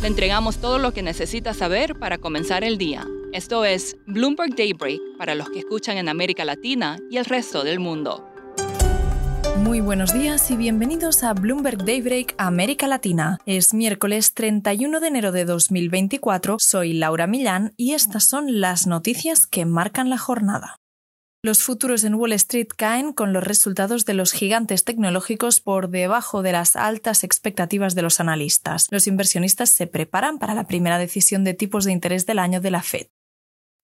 Le entregamos todo lo que necesita saber para comenzar el día. Esto es Bloomberg Daybreak para los que escuchan en América Latina y el resto del mundo. Muy buenos días y bienvenidos a Bloomberg Daybreak América Latina. Es miércoles 31 de enero de 2024, soy Laura Millán y estas son las noticias que marcan la jornada. Los futuros en Wall Street caen con los resultados de los gigantes tecnológicos por debajo de las altas expectativas de los analistas. Los inversionistas se preparan para la primera decisión de tipos de interés del año de la Fed.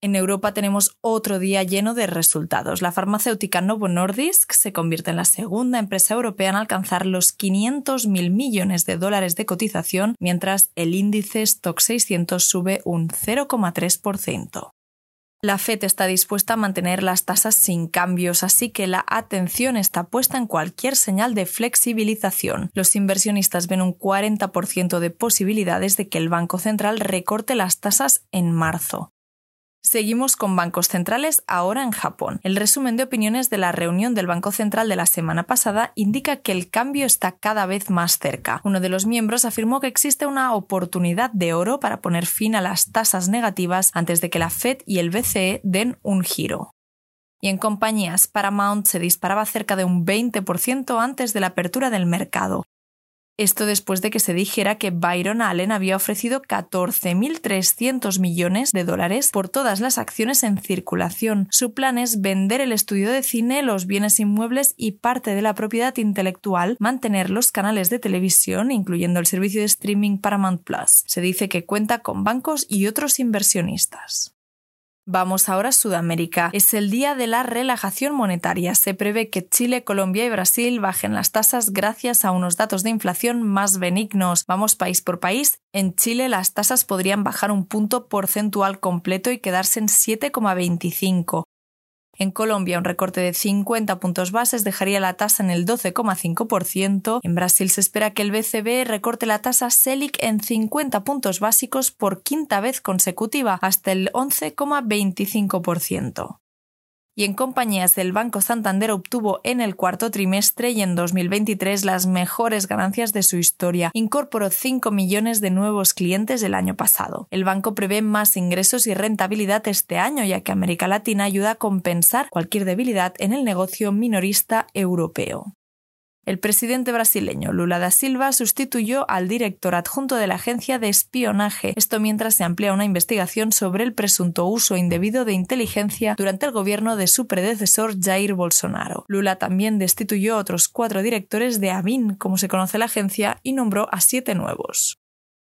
En Europa tenemos otro día lleno de resultados. La farmacéutica Novo Nordisk se convierte en la segunda empresa europea en alcanzar los 500.000 millones de dólares de cotización, mientras el índice Stock 600 sube un 0,3%. La FED está dispuesta a mantener las tasas sin cambios, así que la atención está puesta en cualquier señal de flexibilización. Los inversionistas ven un 40% de posibilidades de que el Banco Central recorte las tasas en marzo. Seguimos con bancos centrales ahora en Japón. El resumen de opiniones de la reunión del Banco Central de la semana pasada indica que el cambio está cada vez más cerca. Uno de los miembros afirmó que existe una oportunidad de oro para poner fin a las tasas negativas antes de que la Fed y el BCE den un giro y en compañías Paramount se disparaba cerca de un 20% antes de la apertura del mercado. Esto después de que se dijera que Byron Allen había ofrecido 14.300 millones de dólares por todas las acciones en circulación. Su plan es vender el estudio de cine, los bienes inmuebles y parte de la propiedad intelectual, mantener los canales de televisión, incluyendo el servicio de streaming Paramount Plus. Se dice que cuenta con bancos y otros inversionistas. Vamos ahora a Sudamérica. Es el día de la relajación monetaria. Se prevé que Chile, Colombia y Brasil bajen las tasas gracias a unos datos de inflación más benignos. Vamos país por país. En Chile las tasas podrían bajar un punto porcentual completo y quedarse en 7,25. En Colombia, un recorte de 50 puntos bases dejaría la tasa en el 12,5%. En Brasil se espera que el BCB recorte la tasa Selic en 50 puntos básicos por quinta vez consecutiva, hasta el 11,25% y en compañías del Banco Santander obtuvo en el cuarto trimestre y en 2023 las mejores ganancias de su historia. Incorporó 5 millones de nuevos clientes el año pasado. El banco prevé más ingresos y rentabilidad este año, ya que América Latina ayuda a compensar cualquier debilidad en el negocio minorista europeo. El presidente brasileño Lula da Silva sustituyó al director adjunto de la agencia de espionaje, esto mientras se amplía una investigación sobre el presunto uso indebido de inteligencia durante el gobierno de su predecesor Jair Bolsonaro. Lula también destituyó a otros cuatro directores de ABIN, como se conoce la agencia, y nombró a siete nuevos.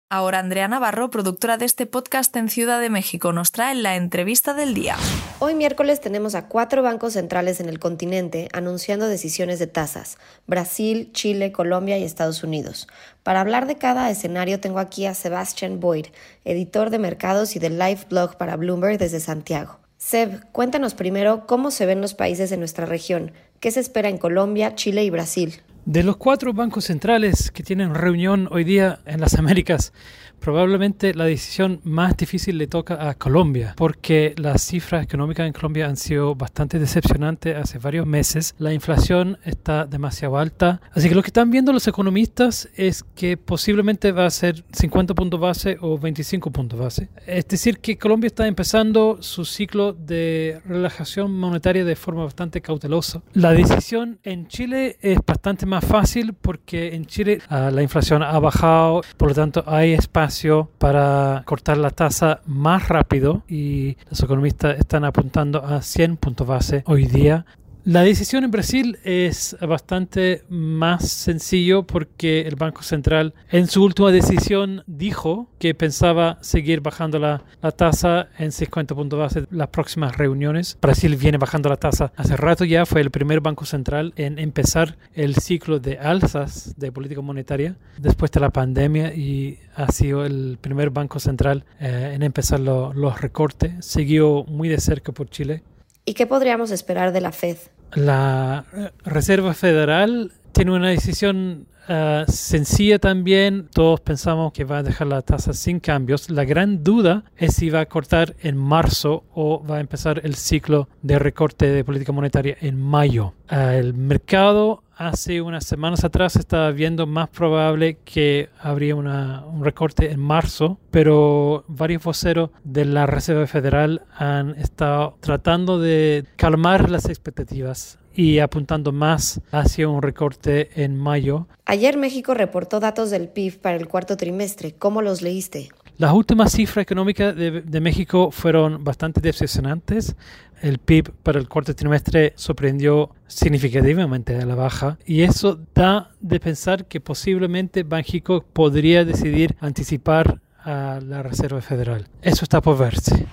Ahora Andrea Navarro, productora de este podcast en Ciudad de México, nos trae la entrevista del día. Hoy miércoles tenemos a cuatro bancos centrales en el continente anunciando decisiones de tasas, Brasil, Chile, Colombia y Estados Unidos. Para hablar de cada escenario tengo aquí a Sebastian Boyd, editor de mercados y del live blog para Bloomberg desde Santiago. Seb, cuéntanos primero cómo se ven los países de nuestra región, qué se espera en Colombia, Chile y Brasil. De los cuatro bancos centrales que tienen reunión hoy día en las Américas, probablemente la decisión más difícil le toca a Colombia, porque las cifras económicas en Colombia han sido bastante decepcionantes hace varios meses. La inflación está demasiado alta. Así que lo que están viendo los economistas es que posiblemente va a ser 50 puntos base o 25 puntos base. Es decir, que Colombia está empezando su ciclo de relajación monetaria de forma bastante cautelosa. La decisión en Chile es bastante más fácil porque en Chile uh, la inflación ha bajado, por lo tanto hay espacio para cortar la tasa más rápido y los economistas están apuntando a 100 puntos base hoy día. La decisión en Brasil es bastante más sencillo porque el Banco Central en su última decisión dijo que pensaba seguir bajando la, tasa en 50 puntos base las próximas reuniones. Brasil viene bajando la tasa hace rato ya, fue el primer Banco Central en empezar el ciclo de alzas de política monetaria después de la pandemia y ha sido el primer Banco Central eh, en empezar los recortes. Siguió muy de cerca por Chile. ¿Y qué podríamos esperar de la Fed? La Reserva Federal tiene una decisión uh, sencilla también. Todos pensamos que va a dejar la tasa sin cambios. La gran duda es si va a cortar en marzo o va a empezar el ciclo de recorte de política monetaria en mayo. Uh, el mercado hace unas semanas atrás estaba viendo más probable que habría una, un recorte en marzo, pero varios voceros de la Reserva Federal han estado tratando de calmar las expectativas y apuntando más hacia un recorte en mayo. Ayer México reportó datos del PIB para el cuarto trimestre. ¿Cómo los leíste? Las últimas cifras económicas de, de, México fueron bastante decepcionantes. El PIB para el cuarto trimestre sorprendió significativamente a la baja y eso da de pensar que posiblemente Banjico podría decidir anticipar a la Reserva Federal. Eso está por verse.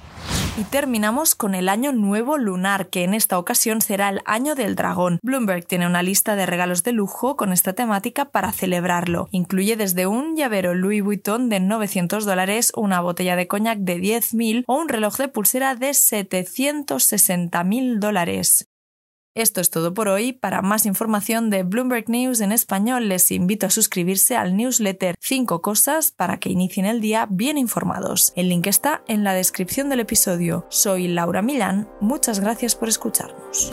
Y terminamos con el año nuevo lunar, que en esta ocasión será el año del dragón. Bloomberg tiene una lista de regalos de lujo con esta temática para celebrarlo. Incluye desde un llavero Louis Vuitton de 900 dólares, una botella de coñac de 10.000 o un reloj de pulsera de 760.000 dólares. Esto es todo por hoy. Para más información de Bloomberg News en español, les invito a suscribirse al newsletter 5 cosas para que inicien el día bien informados. El link está en la descripción del episodio. Soy Laura Milán. Muchas gracias por escucharnos.